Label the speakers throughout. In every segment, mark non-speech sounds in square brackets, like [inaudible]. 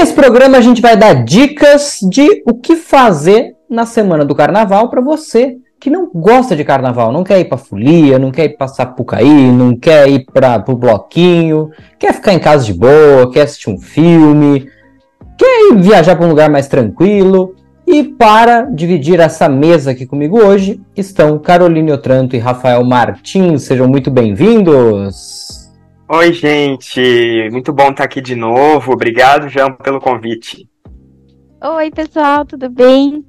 Speaker 1: nesse programa a gente vai dar dicas de o que fazer na semana do carnaval para você que não gosta de carnaval, não quer ir pra folia, não quer ir pra Sapucaí, não quer ir para pro bloquinho, quer ficar em casa de boa, quer assistir um filme, quer ir viajar para um lugar mais tranquilo. E para dividir essa mesa aqui comigo hoje estão Caroline Otranto e Rafael Martins. Sejam muito bem-vindos.
Speaker 2: Oi, gente. Muito bom estar aqui de novo. Obrigado, João, pelo convite.
Speaker 3: Oi, pessoal, tudo bem?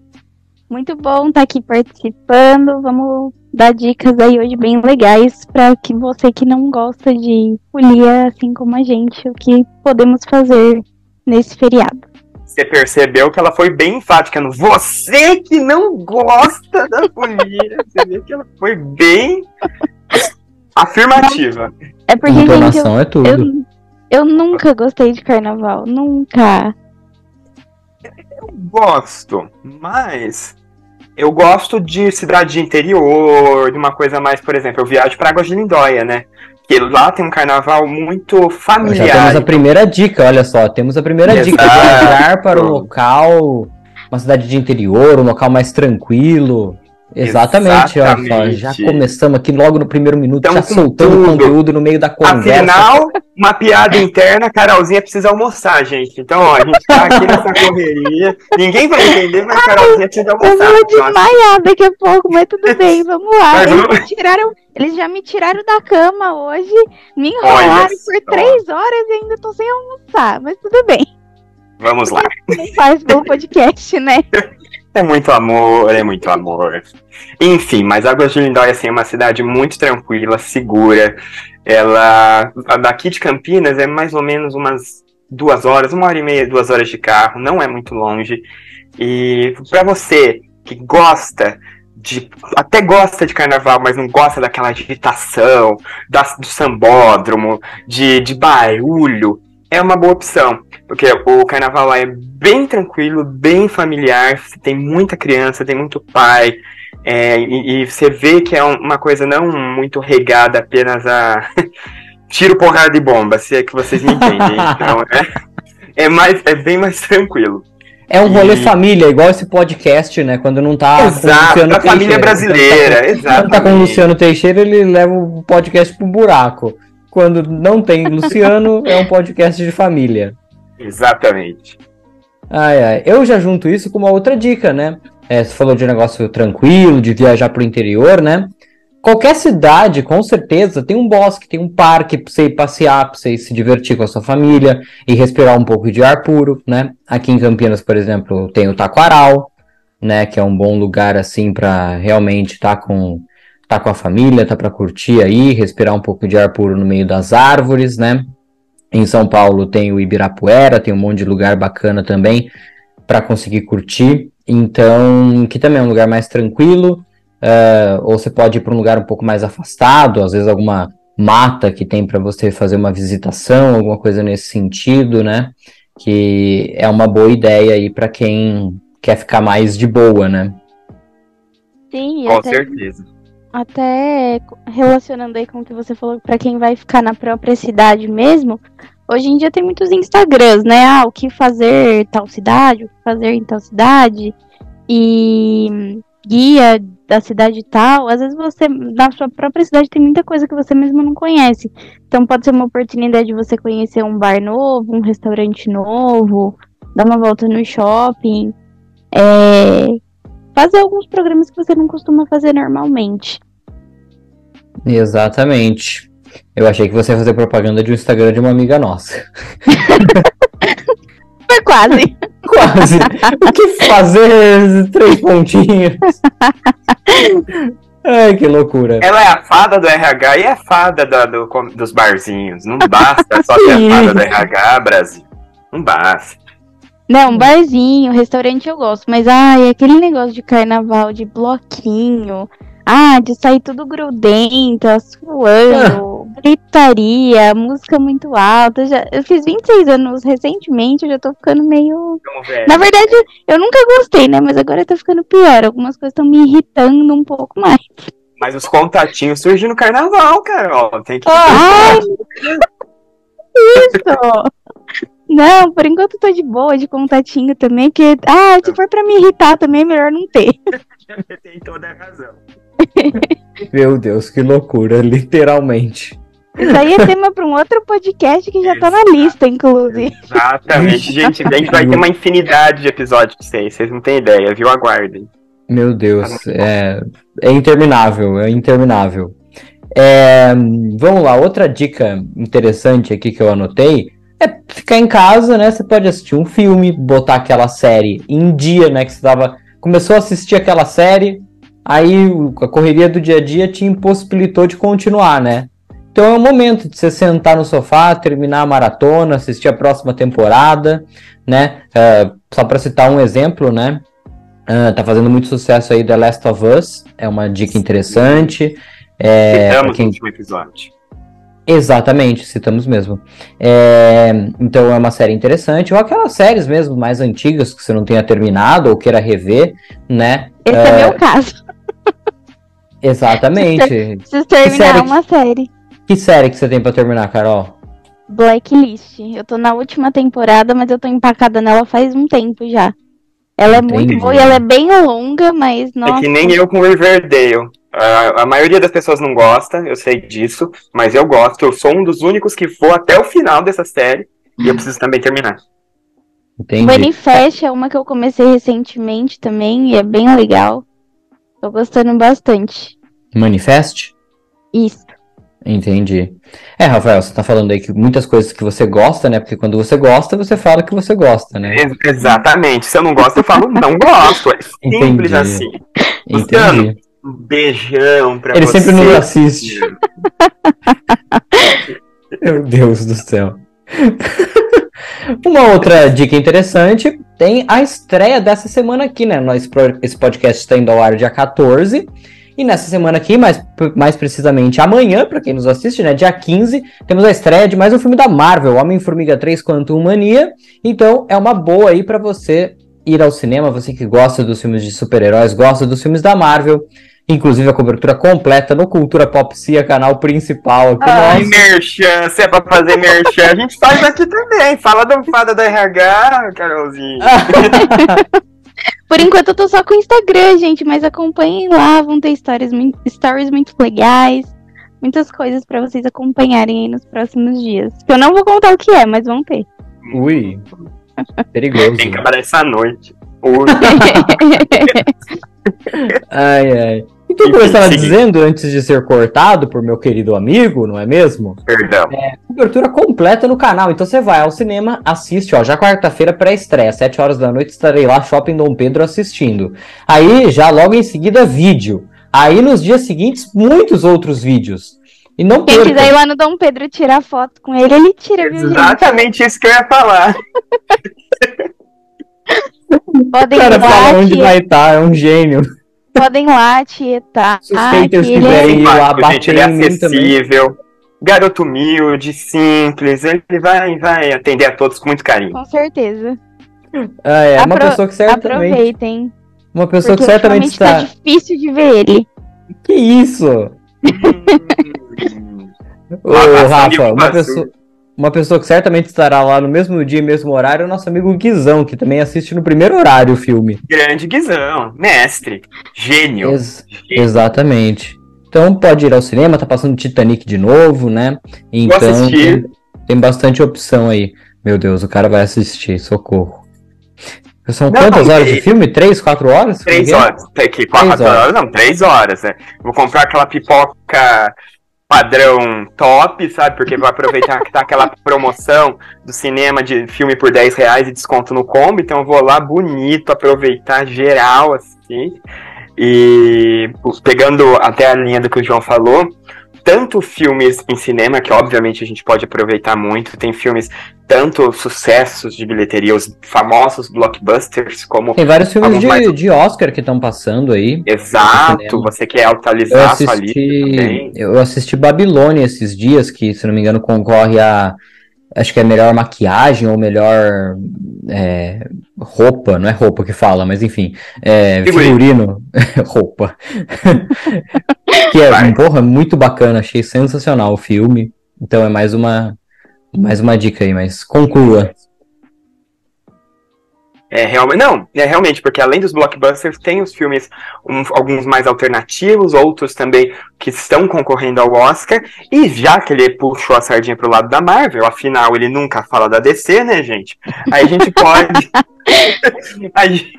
Speaker 3: Muito bom estar aqui participando. Vamos dar dicas aí hoje bem legais para que você que não gosta de folia, assim como a gente, o que podemos fazer nesse feriado.
Speaker 2: Você percebeu que ela foi bem enfática no você que não gosta da folia. Você viu que ela foi bem afirmativa.
Speaker 3: É porque, gente, eu,
Speaker 1: é tudo.
Speaker 3: eu, eu nunca gostei de carnaval. Nunca.
Speaker 2: Eu gosto, mas eu gosto de cidade de interior, de uma coisa mais, por exemplo, eu viajo para Águas de Lindóia, né? Que lá tem um carnaval muito familiar.
Speaker 1: Já temos a primeira dica, olha só, temos a primeira
Speaker 2: Exato.
Speaker 1: dica, viajar para um local, uma cidade de interior, um local mais tranquilo. Exatamente, olha só,
Speaker 2: Exatamente.
Speaker 1: já começamos aqui logo no primeiro minuto,
Speaker 2: Tamo
Speaker 1: já soltando
Speaker 2: tudo.
Speaker 1: conteúdo no meio da conversa.
Speaker 2: Afinal, uma piada interna, a Carolzinha precisa almoçar, gente. Então, ó, a gente tá aqui nessa [laughs] correria. Ninguém vai entender, mas a Carolzinha precisa
Speaker 3: Eu
Speaker 2: almoçar.
Speaker 3: vou
Speaker 2: Então, assim,
Speaker 3: desmaiar daqui a pouco, mas tudo [laughs] bem, vamos lá. Eles,
Speaker 2: vamos-
Speaker 3: tiraram, eles já me tiraram da cama hoje, me enrolaram por três horas e ainda tô sem almoçar, mas tudo bem.
Speaker 2: Vamos lá.
Speaker 3: Não faz pelo podcast, né? [laughs]
Speaker 2: É muito amor, é muito amor. Enfim, mas Águas de Lindóia assim, é uma cidade muito tranquila, segura. Ela, daqui de Campinas é mais ou menos umas duas horas, uma hora e meia, duas horas de carro, não é muito longe. E para você que gosta de, até gosta de carnaval, mas não gosta daquela agitação, da, do sambódromo, de, de barulho, é uma boa opção. Porque o carnaval lá é bem tranquilo, bem familiar, tem muita criança, tem muito pai, é, e, e você vê que é um- uma coisa não muito regada apenas a [laughs] tiro, porrada e bomba, se é que vocês me entendem. [laughs] Então, é, é, mais, é bem mais tranquilo.
Speaker 1: É um rolê
Speaker 2: E-
Speaker 1: família, igual esse podcast, né? Quando não tá
Speaker 2: Exato, da família
Speaker 1: Teixeira.
Speaker 2: brasileira,
Speaker 1: Quando tá com o
Speaker 2: exatamente.
Speaker 1: Luciano Teixeira, ele leva o podcast pro buraco. Quando não tem Luciano, é um podcast de família.
Speaker 2: Exatamente.
Speaker 1: Ai, ai. Eu já junto isso com uma outra dica, né? É, você falou de um negócio tranquilo, de viajar pro interior, né? Qualquer cidade, com certeza, tem um bosque, tem um parque pra você ir passear, pra você ir se divertir com a sua família e respirar um pouco de ar puro, né? Aqui em Campinas, por exemplo, tem o Taquaral, né? Que é um bom lugar, assim, pra realmente estar com, tá com a família, tá pra curtir aí, respirar um pouco de ar puro no meio das árvores, né? Em São Paulo tem o Ibirapuera, tem um monte de lugar bacana também para conseguir curtir. Então, que também é um lugar mais tranquilo. eh, ou você pode ir para um lugar um pouco mais afastado, às vezes alguma mata que tem para você fazer uma visitação, alguma coisa nesse sentido, né? Que é uma boa ideia aí para quem quer ficar mais de boa, né?
Speaker 3: Sim,
Speaker 2: Com
Speaker 3: até,
Speaker 2: certeza.
Speaker 3: Até relacionando aí com o que você falou, pra quem vai ficar na própria cidade mesmo, hoje em dia tem muitos Instagrams, né? Ah, o que fazer tal cidade, o que fazer em tal cidade, e guia da cidade tal. Às vezes você, na sua própria cidade, tem muita coisa que você mesmo não conhece. Então pode ser uma oportunidade de você conhecer um bar novo, um restaurante novo, dar uma volta no shopping. É, fazer alguns programas que você não costuma fazer normalmente.
Speaker 1: Exatamente. Eu achei que você ia fazer propaganda de um Instagram de uma amiga nossa. [laughs]
Speaker 3: Foi quase.
Speaker 1: Quase. o que fazer? Três pontinhos. [laughs] Ai, que loucura.
Speaker 2: Ela é a fada do RH e é a fada da- do- dos barzinhos. Não basta só ser a fada do RH, Brasil. Não basta.
Speaker 3: Não, um barzinho, restaurante eu gosto, mas ai, aquele negócio de carnaval, de bloquinho, ah, de sair tudo grudento, suando, [laughs] gritaria, música muito alta. Já, eu fiz 26 anos recentemente, eu já tô ficando meio. Na verdade, eu nunca gostei, né? Mas agora tá ficando pior. Algumas coisas estão me irritando um pouco mais.
Speaker 2: Mas os contatinhos surgem no carnaval, Carol. Tem que.
Speaker 3: Ai, [laughs] isso! Não, por enquanto eu tô de boa, de contatinho também, que, ah, se for pra me irritar também é melhor não ter. [laughs]
Speaker 2: Tem toda a razão.
Speaker 1: Meu Deus, que loucura, literalmente.
Speaker 3: Isso aí é tema pra um outro podcast que já tá na lista, inclusive.
Speaker 2: Exatamente, gente. A gente vai ter uma infinidade de episódios pra vocês. Vocês não têm ideia, viu? Aguardem.
Speaker 1: Meu Deus, é, é interminável, é interminável. É, vamos lá, outra dica interessante aqui que eu anotei é ficar em casa, né? Você pode assistir um filme, botar aquela série em dia, né? Que você tava, começou a assistir aquela série, aí a correria do dia a dia te impossibilitou de continuar, né? Então é o momento de você sentar no sofá, terminar a maratona, assistir a próxima temporada, né? Uh, só para citar um exemplo, né? Uh, tá fazendo muito sucesso aí The Last of Us, é uma dica interessante. É,
Speaker 2: Citamos quem... no último episódio.
Speaker 1: Exatamente, citamos mesmo. É, então é uma série interessante, ou aquelas séries mesmo mais antigas que você não tenha terminado ou queira rever, né?
Speaker 3: Esse é, é meu caso.
Speaker 1: Exatamente. [laughs]
Speaker 3: Preciso terminar série uma série.
Speaker 1: Que série que você tem para terminar, Carol?
Speaker 3: Blacklist. Eu tô na última temporada, mas eu tô empacada nela faz um tempo já. Ela Entendi. é muito boa e ela é bem longa, mas
Speaker 2: nossa. É que nem eu com Riverdale. A, a maioria das pessoas não gosta, eu sei disso, mas eu gosto. Eu sou um dos únicos que vou até o final dessa série e eu preciso também terminar.
Speaker 1: Entendi.
Speaker 3: Manifest é uma que eu comecei recentemente também e é bem legal. Tô gostando bastante.
Speaker 1: Manifest?
Speaker 3: Isso.
Speaker 1: Entendi. É, Rafael, você tá falando aí que muitas coisas que você gosta, né? Porque quando você gosta, você fala que você gosta, né?
Speaker 2: Ex exatamente. Se eu não gosto, eu falo não gosto. É simples Entendi. assim.
Speaker 1: Entendi.
Speaker 2: Um beijão pra
Speaker 1: Ele
Speaker 2: você.
Speaker 1: sempre nos assiste. [laughs] Meu Deus do céu. Uma outra dica interessante tem a estreia dessa semana aqui, né? Nós, esse podcast está indo ao ar dia 14. E nessa semana aqui, mais, mais precisamente amanhã, para quem nos assiste, né, dia 15, temos a estreia de mais um filme da Marvel, Homem-Formiga 3 Quantum Mania. Então é uma boa aí para você ir ao cinema, você que gosta dos filmes de super-heróis, gosta dos filmes da Marvel. Inclusive a cobertura completa no Cultura Pop Cia, canal principal aqui
Speaker 2: Ai, nosso. merchan, se é pra fazer merchan, a gente faz aqui também. Fala do fada da RH, Carolzinha. [laughs]
Speaker 3: Por enquanto eu tô só com o Instagram, gente, mas acompanhem lá, vão ter stories, stories muito legais, muitas coisas para vocês acompanharem aí nos próximos dias. Que eu não vou contar o que é, mas vão ter.
Speaker 1: Ui. Perigoso.
Speaker 2: Tem que aparecer à noite. [laughs]
Speaker 1: Ai, ai. Então, como eu estava dizendo antes de ser cortado por meu querido amigo, não é mesmo?
Speaker 2: Perdão.
Speaker 1: É, cobertura completa no canal. Então você vai ao cinema, assiste, ó, já quarta-feira pré-estreia, 7 horas da noite estarei lá, Shopping Dom Pedro, assistindo. Aí, já logo em seguida, vídeo. Aí, nos dias seguintes, muitos outros vídeos. E não
Speaker 3: Quem quiser ir lá no Dom Pedro tirar foto com ele, ele tira,
Speaker 2: viu, Exatamente isso que eu ia falar. [laughs]
Speaker 3: Podem o cara
Speaker 1: fala onde vai estar, é um gênio.
Speaker 3: Podem lá tietar.
Speaker 1: Se os haters quiserem ir lá bater
Speaker 2: gente, ele é acessível. Garoto humilde, simples, ele vai, vai atender a todos com muito carinho.
Speaker 3: Com certeza.
Speaker 1: Ah, é, Apro uma pessoa que certamente.
Speaker 3: Aproveitem.
Speaker 1: Uma pessoa que certamente está.
Speaker 3: Tá difícil de ver ele.
Speaker 1: Que isso? Ô, Rafa, uma pessoa, uma pessoa que certamente estará lá no mesmo dia e mesmo horário é o nosso amigo Guizão, que também assiste no primeiro horário o filme.
Speaker 2: Grande Guizão, mestre, gênio.
Speaker 1: Ex gênio. Exatamente. Então pode ir ao cinema, tá passando Titanic de novo, né? Então tem, tem bastante opção aí. Meu Deus, o cara vai assistir, socorro. São não, quantas não, horas de filme? Três, quatro horas?
Speaker 2: Três horas. Tem que quatro horas. horas. Não, três horas, né? Vou comprar aquela pipoca padrão top, sabe? Porque vai aproveitar que tá aquela promoção do cinema de filme por 10 reais e desconto no combo, então eu vou lá bonito, aproveitar geral, assim. E pegando até a linha do que o João falou, tanto filmes em cinema, que obviamente a gente pode aproveitar muito, tem filmes, tanto sucessos de bilheteria, os famosos blockbusters, como.
Speaker 1: Tem vários filmes de, mais... de Oscar que estão passando aí.
Speaker 2: Exato, você quer atualizar eu assisti,
Speaker 1: sua lista também. Eu assisti Babilônia esses dias, que, se não me engano, concorre a acho que é melhor maquiagem ou melhor é, roupa, não é roupa que fala, mas enfim, é, figurino, [laughs] roupa. [laughs] que é, Vai. porra, muito bacana, achei sensacional o filme. Então é mais uma, Mais uma dica aí, mas conclua.
Speaker 2: É realmente. Não, é realmente, porque além dos blockbusters, tem os filmes, um, alguns mais alternativos, outros também que estão concorrendo ao Oscar. E já que ele puxou a sardinha pro lado da Marvel, afinal ele nunca fala da DC, né, gente? Aí a gente pode. [laughs] [laughs]
Speaker 1: aí,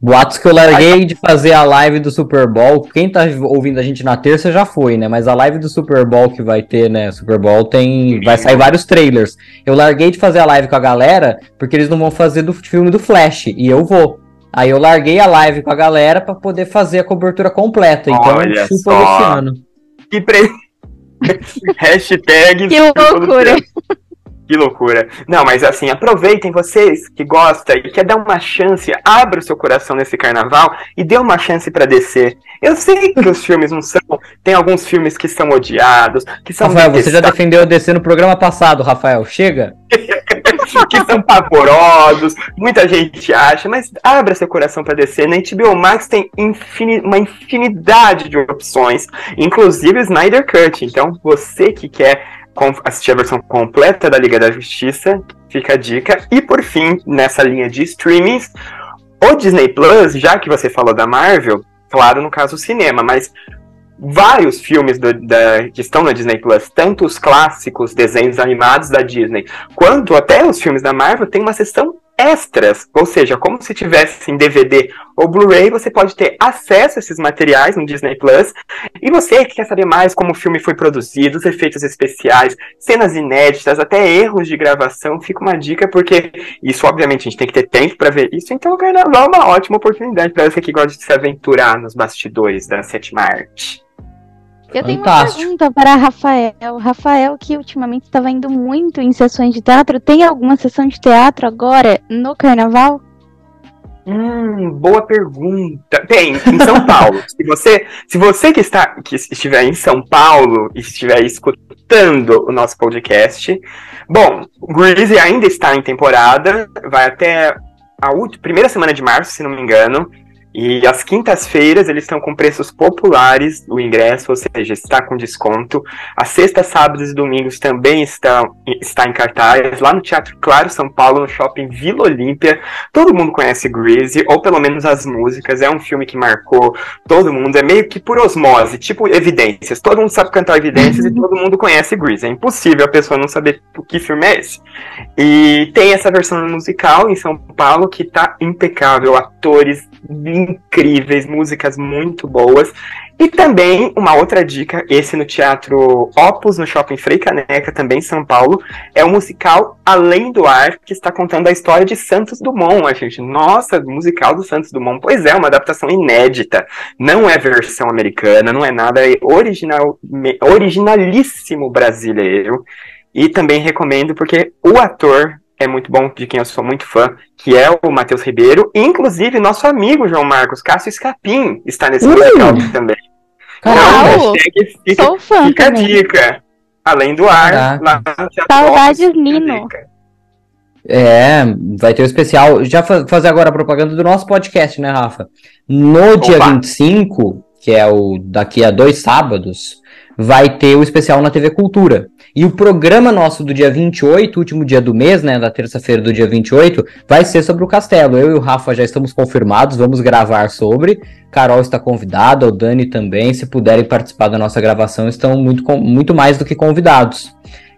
Speaker 1: Boatos que eu larguei de fazer a live do Super Bowl. Quem tá ouvindo a gente na terça já foi, né? Mas a live do Super Bowl que vai ter, né? Super Bowl tem. Vai sair vários trailers. Eu larguei de fazer a live com a galera porque eles não vão fazer do filme do Flash. E eu vou. Aí eu larguei a live com a galera para poder fazer a cobertura completa. Então,
Speaker 2: Olha só. Que pre... [laughs] Hashtag.
Speaker 3: Que loucura.
Speaker 2: Que loucura. Não, mas assim, aproveitem vocês que gostam e quer dar uma chance, abra o seu coração nesse carnaval e dê uma chance para descer. Eu sei que os filmes não são. Tem alguns filmes que são odiados, que são.
Speaker 1: Rafael, você já defendeu a descer no programa passado, Rafael. Chega. [laughs]
Speaker 2: que são pavorosos, muita gente acha, mas abra seu coração para descer. Na HBO Max tem infin uma infinidade de opções, inclusive Snyder Cut. Então, você que quer assistir a versão completa da Liga da Justiça, fica a dica. E por fim, nessa linha de streamings, o Disney Plus, já que você falou da Marvel, claro, no caso cinema, mas vários filmes do, da, que estão na Disney Plus, tanto os clássicos desenhos animados da Disney, quanto até os filmes da Marvel, tem uma seção extras, ou seja, como se tivesse em DVD ou Blu-ray, você pode ter acesso a esses materiais no Disney Plus. E você que quer saber mais como o filme foi produzido, os efeitos especiais, cenas inéditas, até erros de gravação, fica uma dica porque isso obviamente a gente tem que ter tempo para ver isso. Então o Carnaval é uma ótima oportunidade para você que gosta de se aventurar nos bastidores da sétima arte.
Speaker 3: Eu tenho Fantástico. uma pergunta para Rafael. Rafael, que ultimamente estava indo muito em sessões de teatro, tem alguma sessão de teatro agora no carnaval?
Speaker 2: Hum, boa pergunta. Tem, em São Paulo. [laughs] se você, se você que está que estiver em São Paulo e estiver escutando o nosso podcast, bom, Greasy ainda está em temporada, vai até a última, primeira semana de março, se não me engano. E às quintas-feiras eles estão com preços populares o ingresso, ou seja, está com desconto. Às sextas, sábados e domingos também está, está em cartaz, lá no Teatro Claro São Paulo, no shopping Vila Olímpia. Todo mundo conhece Greasy, ou pelo menos as músicas. É um filme que marcou todo mundo, é meio que por osmose, tipo Evidências. Todo mundo sabe cantar Evidências e todo mundo conhece Greasy. É impossível a pessoa não saber o que filme é esse. E tem essa versão musical em São Paulo que tá impecável, atores incríveis, músicas muito boas. E também uma outra dica, esse no Teatro Opus, no Shopping Frei Caneca, também em São Paulo, é o musical Além do Ar, que está contando a história de Santos Dumont, a gente. Nossa, musical do Santos Dumont. Pois é, uma adaptação inédita. Não é versão americana, não é nada, é original, originalíssimo brasileiro. E também recomendo porque o ator é muito bom, de quem eu sou muito fã, que é o Matheus Ribeiro. Inclusive, nosso amigo João Marcos Cássio Escapim está nesse musical também.
Speaker 3: Então, fica, sou fã
Speaker 2: fica a dica. Além do ar, lá
Speaker 3: no Saudades Nino.
Speaker 1: É, vai ter o um especial. Já fazer agora a propaganda do nosso podcast, né, Rafa? No Opa. dia 25, que é o daqui a dois sábados, vai ter o especial na TV Cultura. E o programa nosso do dia 28, último dia do mês, né, da terça-feira do dia 28, vai ser sobre o castelo. Eu e o Rafa já estamos confirmados, vamos gravar sobre. Carol está convidada, o Dani também. Se puderem participar da nossa gravação, estão muito, muito mais do que convidados.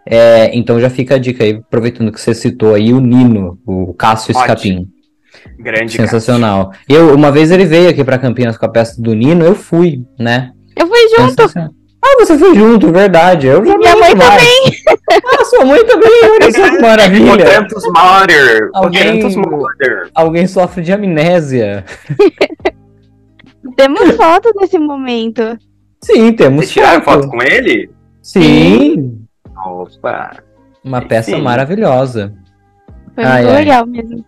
Speaker 1: É, então já fica a dica aí, aproveitando que você citou aí o Nino, o Cássio Escapim.
Speaker 2: Grande
Speaker 1: Sensacional. Cássio. Eu, uma vez ele veio aqui para Campinas com a peça do Nino, eu fui, né?
Speaker 3: Eu fui junto.
Speaker 1: Ah, você foi junto, verdade. Eu já
Speaker 3: Minha mãe mais. também.
Speaker 1: Ah, sua mãe também, olha só que [laughs] maravilha.
Speaker 2: Potentos Mother.
Speaker 1: Alguém, alguém sofre de amnésia. [laughs]
Speaker 3: Temos foto nesse momento.
Speaker 1: Sim, temos
Speaker 2: Vocês tiraram foto. foto com ele?
Speaker 1: Sim.
Speaker 2: Opa.
Speaker 1: Uma peça Sim. maravilhosa.
Speaker 3: Foi ai, muito ai. legal mesmo.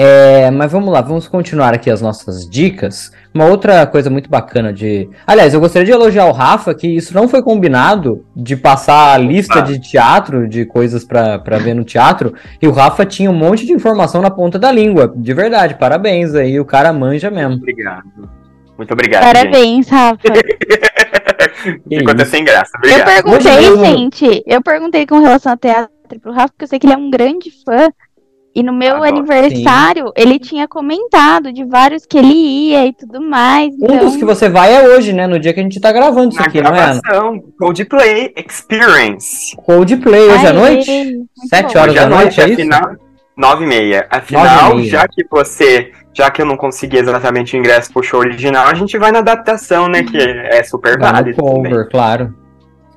Speaker 1: É, mas vamos lá, vamos continuar aqui as nossas dicas. Uma outra coisa muito bacana de. Aliás, eu gostaria de elogiar o Rafa, que isso não foi combinado de passar a lista ah. de teatro, de coisas para ver no teatro, e o Rafa tinha um monte de informação na ponta da língua. De verdade, parabéns aí, o cara manja mesmo.
Speaker 2: Obrigado. Muito obrigado.
Speaker 3: Parabéns,
Speaker 2: gente.
Speaker 3: Rafa. [laughs]
Speaker 2: Ficou até sem graça. Obrigado.
Speaker 3: Eu perguntei, gente. Eu perguntei com relação ao teatro pro Rafa, porque eu sei que ele é um grande fã. E no meu
Speaker 2: Adoro.
Speaker 3: aniversário, ele tinha comentado de vários que ele ia e tudo mais.
Speaker 1: Um
Speaker 3: Então,
Speaker 1: dos que você vai é hoje, né? No dia que a gente tá gravando isso
Speaker 2: Na
Speaker 1: aqui, não é? Ana?
Speaker 2: gravação, Coldplay Experience.
Speaker 1: Coldplay hoje à
Speaker 3: Aê,
Speaker 1: noite?
Speaker 3: muito
Speaker 1: Sete
Speaker 3: bom.
Speaker 1: horas
Speaker 2: Hoje à
Speaker 1: da noite,
Speaker 2: noite,
Speaker 1: é
Speaker 2: a
Speaker 1: isso?
Speaker 2: final, nove e meia. Afinal,
Speaker 1: e meia.
Speaker 2: já que você, já que eu não consegui exatamente o ingresso pro show original, a gente vai na adaptação, né? Que é super
Speaker 1: Vai
Speaker 2: válido também.
Speaker 1: cover, claro.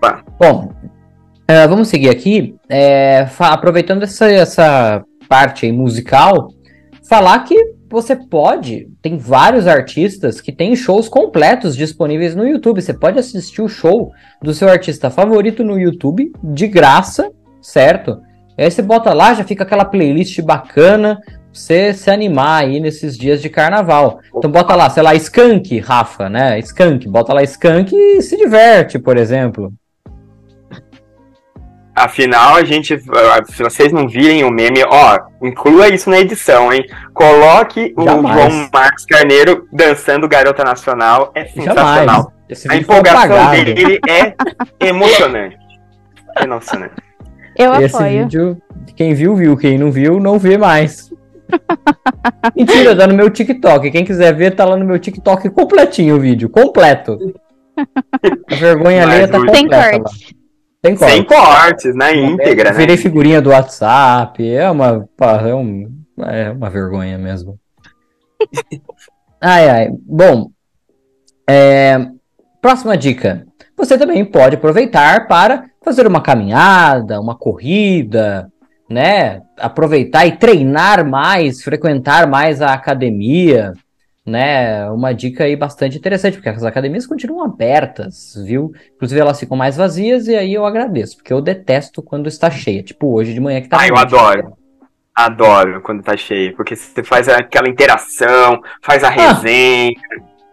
Speaker 2: Tá.
Speaker 1: Bom, eh, vamos seguir aqui. fa- aproveitando essa, essa parte aí musical, falar que você pode, tem vários artistas que têm shows completos disponíveis no YouTube. Você pode assistir o show do seu artista favorito no YouTube, de graça, certo? Aí você bota lá, já fica aquela playlist bacana, pra você se animar aí nesses dias de carnaval. Então bota lá, sei lá, Skank, Rafa, né? Skank, bota lá Skank e se diverte, por exemplo.
Speaker 2: Afinal, a gente, se vocês não virem o meme, ó, inclua isso na edição, hein? Coloque o
Speaker 1: Jamais.
Speaker 2: João Marcos Carneiro dançando Garota Nacional. É sensacional. A empolgação dele é emocionante. Emocionante.
Speaker 3: Eu
Speaker 1: Esse
Speaker 3: apoio.
Speaker 1: vídeo, quem viu, viu. Quem não viu, não vê mais. [laughs] Mentira, tá no meu TikTok. Quem quiser ver, tá lá no meu TikTok completinho o vídeo. Completo. [laughs] A vergonha alheia tá
Speaker 2: o-
Speaker 3: Sem
Speaker 1: completa lá.
Speaker 3: Corte.
Speaker 1: Tem corte.
Speaker 2: Sem cortes, na íntegra, né?
Speaker 1: Virei figurinha do WhatsApp. É uma, é um- é uma vergonha mesmo. [laughs] ai, ai. Bom, é, próxima dica. Você também pode aproveitar para fazer uma caminhada, uma corrida, né? Aproveitar e treinar mais, frequentar mais a academia, né? Uma dica aí bastante interessante, porque as academias continuam abertas, viu? Inclusive elas ficam mais vazias e aí eu agradeço, porque eu detesto quando está cheia, tipo hoje de manhã que tá
Speaker 2: Ah, eu adoro. Adoro quando tá cheio, porque você faz aquela interação, faz a resenha.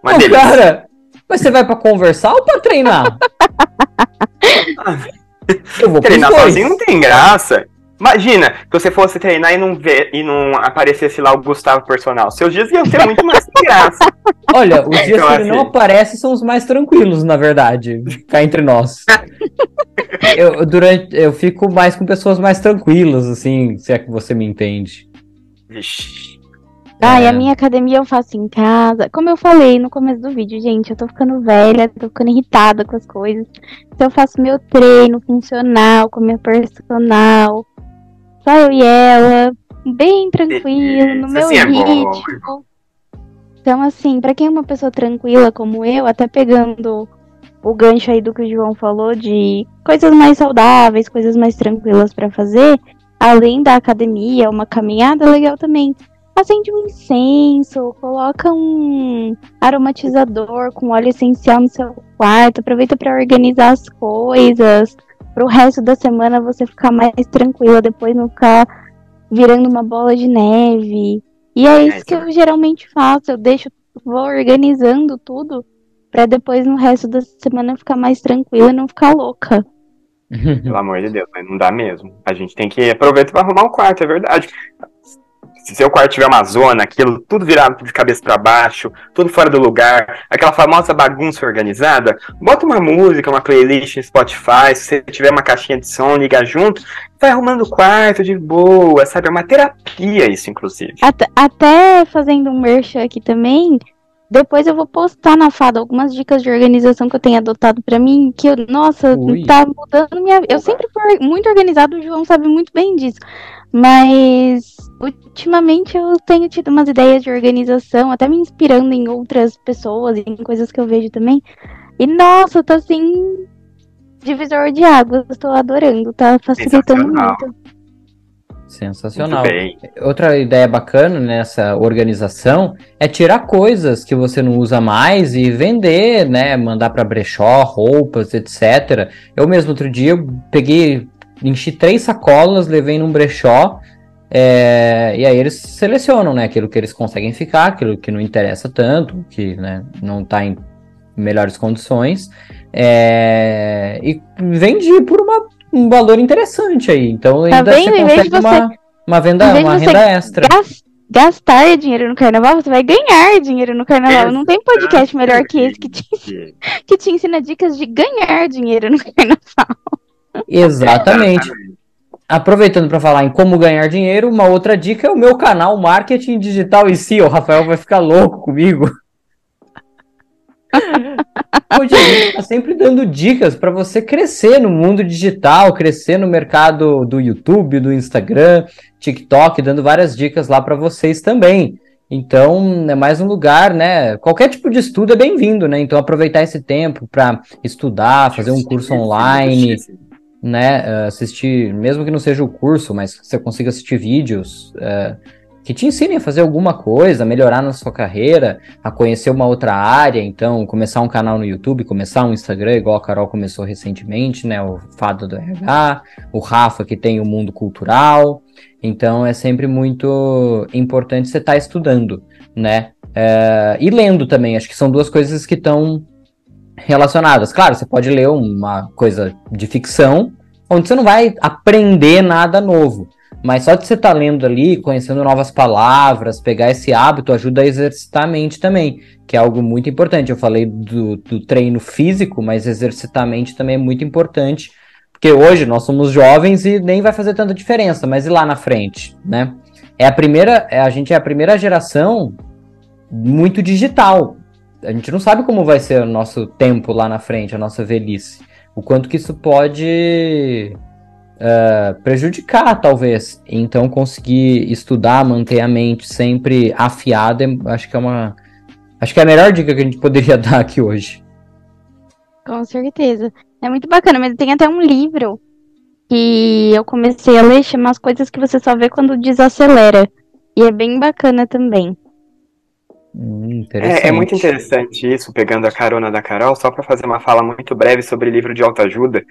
Speaker 2: Uma
Speaker 1: Não,
Speaker 2: delícia.
Speaker 1: cara, mas você vai pra conversar ou pra treinar? [laughs] eu vou
Speaker 2: Treinar sozinho não tem graça. Imagina que você fosse treinar e não, ver, e não aparecesse lá o Gustavo personal. Seus dias iam ter muito mais graça. [laughs]
Speaker 1: Olha, os dias
Speaker 2: Então,
Speaker 1: que ele não
Speaker 2: assim.
Speaker 1: aparece são os mais tranquilos, na verdade, cá entre nós. [laughs] eu, durante, eu fico mais com pessoas mais tranquilas, assim, se é que você me entende.
Speaker 2: Vixe.
Speaker 3: Ah, e
Speaker 1: É.
Speaker 3: a minha academia eu faço em casa. Como eu falei no começo do vídeo, gente, eu tô ficando velha, tô ficando irritada com as coisas. Então eu faço meu treino funcional com a minha personal. Só eu e ela, bem tranquilo, no meu
Speaker 2: Assim é bom.
Speaker 3: ritmo. Então, assim, pra quem é uma pessoa tranquila como eu, até pegando o gancho aí do que o João falou de coisas mais saudáveis, coisas mais tranquilas pra fazer, além da academia, uma caminhada legal também acende um incenso, coloca um aromatizador com óleo essencial no seu quarto, aproveita para organizar as coisas, para o resto da semana você ficar mais tranquila, depois não ficar virando uma bola de neve. E é isso que eu geralmente faço, eu deixo, vou organizando tudo para depois no resto da semana ficar mais tranquila e não ficar louca. [laughs]
Speaker 2: Pelo amor de Deus, mas não dá mesmo. A gente tem que aproveitar pra arrumar um quarto, é verdade. Se seu quarto tiver uma zona, aquilo tudo virado de cabeça pra baixo, tudo fora do lugar, aquela famosa bagunça organizada, bota uma música, uma playlist no Spotify, se você tiver uma caixinha de som, liga junto, vai arrumando o quarto de boa, sabe? É uma terapia isso, inclusive.
Speaker 3: Até, até fazendo um merchan aqui também, depois eu vou postar na Fada algumas dicas de organização que eu tenho adotado pra mim, que eu, nossa,
Speaker 1: Ui.
Speaker 3: tá mudando minha Eu sempre fui muito organizado, o João sabe muito bem disso. Mas ultimamente eu tenho tido umas ideias de organização, até me inspirando em outras pessoas, em coisas que eu vejo também. E nossa, tá assim divisor de águas, estou adorando, tá facilitando
Speaker 2: Sensacional.
Speaker 3: muito.
Speaker 1: Sensacional. Outra ideia bacana nessa organização é tirar coisas que você não usa mais e vender, né? Mandar para brechó, roupas, etc. Eu mesmo outro dia eu peguei, enchi três sacolas, levei num brechó. é, e aí eles selecionam, né? Aquilo que eles conseguem ficar, aquilo que não interessa tanto, que né, não tá em melhores condições. é, e vendi por uma- um valor interessante aí. Então
Speaker 3: Tá
Speaker 1: ainda
Speaker 3: vendo?
Speaker 1: você consegue uma, uma venda, uma
Speaker 3: você
Speaker 1: renda extra.
Speaker 3: gas- gastar dinheiro no carnaval, você vai ganhar dinheiro no carnaval. Não tem podcast melhor que esse que te, [laughs] que te ensina dicas de ganhar dinheiro no [laughs] carnaval.
Speaker 1: Exatamente. aproveitando para falar em como ganhar dinheiro, uma outra dica é o meu canal Marketing Digital em si. O Rafael vai ficar louco comigo. Hoje a gente está sempre dando dicas para você crescer no mundo digital, crescer no mercado do YouTube, do Instagram, TikTok, dando várias dicas lá para vocês também. Então, é mais um lugar, né? Qualquer tipo de estudo é bem-vindo, né? Então, aproveitar esse tempo para estudar, fazer um curso online, né? Assistir, mesmo que não seja o curso, mas que você consiga assistir vídeos. Uh, que te ensinem a fazer alguma coisa, melhorar na sua carreira, a conhecer uma outra área, então começar um canal no YouTube, começar um Instagram, igual a Carol começou recentemente, né? O Fado do RH, o Rafa que tem o mundo cultural. Então é sempre muito importante você estar tá estudando, né? É, e lendo também, acho que são duas coisas que estão relacionadas. Claro, você pode ler uma coisa de ficção, onde você não vai aprender nada novo. Mas só de você estar tá lendo ali, conhecendo novas palavras, pegar esse hábito, ajuda a exercitar a mente também, que é algo muito importante. Eu falei do, do treino físico, mas exercitar a mente também é muito importante, porque hoje nós somos jovens e nem vai fazer tanta diferença, mas e lá na frente, né? É a primeira, é, a gente é a primeira geração muito digital. A gente não sabe como vai ser o nosso tempo lá na frente, a nossa velhice. O quanto que isso pode uh, prejudicar, talvez. Então, conseguir estudar, manter a mente sempre afiada, acho que é uma. Acho que é a melhor dica que a gente poderia [laughs] dar aqui hoje.
Speaker 3: Com certeza. É muito bacana, mas tem até um livro que eu comecei a ler, chama As Coisas que Você Só Vê Quando Desacelera. E é bem bacana também.
Speaker 2: Hum, é, é, muito interessante. isso, pegando a carona da Carol, só para fazer uma fala muito breve sobre livro de autoajuda,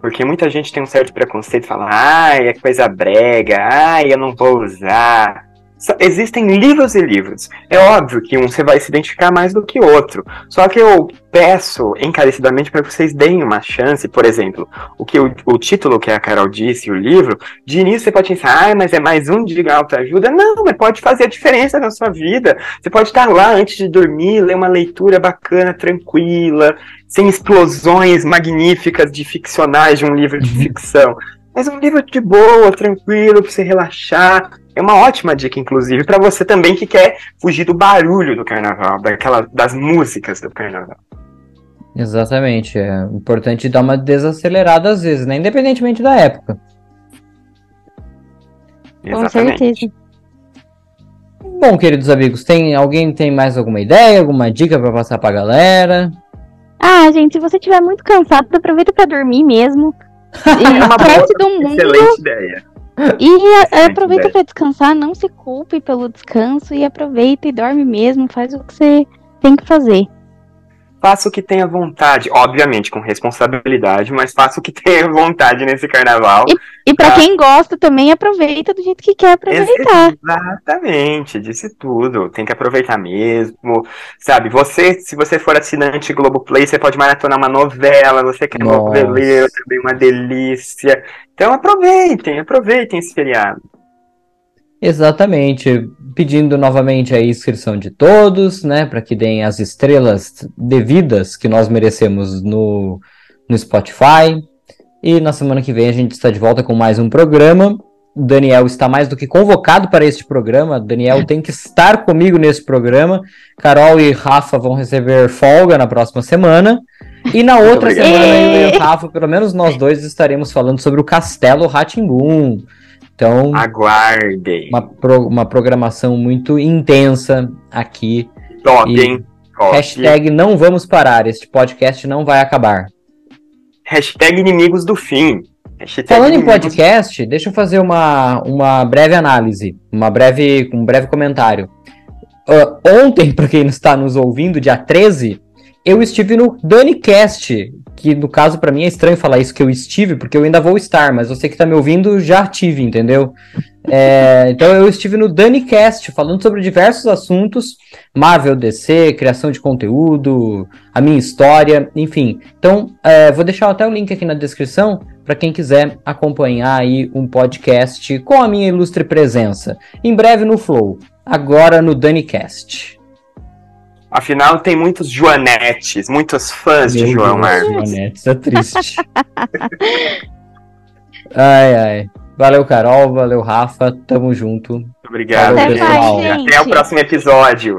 Speaker 2: porque muita gente tem um certo preconceito, fala, ai, é coisa brega, ai, eu não vou usar, Existem livros e livros. É óbvio que um você vai se identificar mais do que outro. Só que eu peço encarecidamente para vocês deem uma chance, por exemplo, o que o, o, título que a Carol disse, o livro, de início você pode pensar, ah, mas é mais um de autoajuda. Não, mas pode fazer a diferença na sua vida. Você pode estar lá antes de dormir, ler uma leitura bacana, tranquila, sem explosões magníficas de ficcionais de um livro de uhum. ficção. Mas um livro de boa, tranquilo, para você relaxar, é uma ótima dica, inclusive, para você também que quer fugir do barulho do carnaval, daquela, das músicas do carnaval.
Speaker 1: Exatamente. É importante dar uma desacelerada às vezes, né? Independentemente da época.
Speaker 3: Exatamente. Com certeza.
Speaker 1: Bom, queridos amigos, tem alguém tem mais alguma ideia, alguma dica para passar pra galera?
Speaker 3: Ah, gente, se você estiver muito cansado, aproveita para dormir mesmo. [laughs] E é uma boa, do mundo.
Speaker 2: Excelente ideia.
Speaker 3: E [laughs] aproveita para descansar, não se culpe pelo descanso e aproveita e dorme mesmo, faz o que você tem que fazer.
Speaker 2: Faça o que tenha vontade, obviamente com responsabilidade, mas faça o que [laughs] tenha vontade nesse carnaval.
Speaker 3: E, e para quem gosta também, aproveita do jeito que quer aproveitar.
Speaker 2: Exatamente, disse tudo. Tem que aproveitar mesmo. Sabe, você, se você for assinante Globoplay, você pode maratonar uma novela, você quer uma noveleiro, também uma delícia. Então aproveitem, aproveitem esse feriado.
Speaker 1: Exatamente, pedindo novamente a inscrição de todos, né, para que deem as estrelas devidas que nós merecemos no, no Spotify. E na semana que vem a gente está de volta com mais um programa. O Daniel está mais do que convocado para este programa. O Daniel tem que estar comigo nesse programa. Carol e Rafa vão receber folga na próxima semana. E na outra semana, eu e o [laughs] Rafa, pelo menos nós dois estaremos falando sobre o Castelo Ratimbum. Então,
Speaker 2: aguardem.
Speaker 1: Uma, pro, uma programação muito intensa aqui.
Speaker 2: Top, e hein?
Speaker 1: Top. Hashtag não vamos parar. Este podcast não vai acabar.
Speaker 2: Hashtag inimigos do fim.
Speaker 1: Hashtag Falando inimigos... em podcast, deixa eu fazer uma, uma breve análise, uma breve, um breve comentário. Uh, ontem, [laughs] para quem está nos ouvindo, dia 13, eu estive no DaniCast, que no caso para mim é estranho falar isso que eu estive, porque eu ainda vou estar, mas você que tá me ouvindo já tive, entendeu? É, então eu estive no DaniCast falando sobre diversos assuntos, Marvel, DC, criação de conteúdo, a minha história, enfim. Então é, vou deixar até o link aqui na descrição para quem quiser acompanhar aí um podcast com a minha ilustre presença. Em breve no Flow, agora no DaniCast.
Speaker 2: Afinal, tem muitos Joanetes, muitos fãs Meu de João Marcos.
Speaker 1: Joanetes, é triste. [laughs] ai, ai. Valeu, Carol. Valeu, Rafa. Tamo junto.
Speaker 2: Obrigado,
Speaker 1: Até
Speaker 2: gente.
Speaker 3: mais, gente.
Speaker 2: Até o próximo episódio.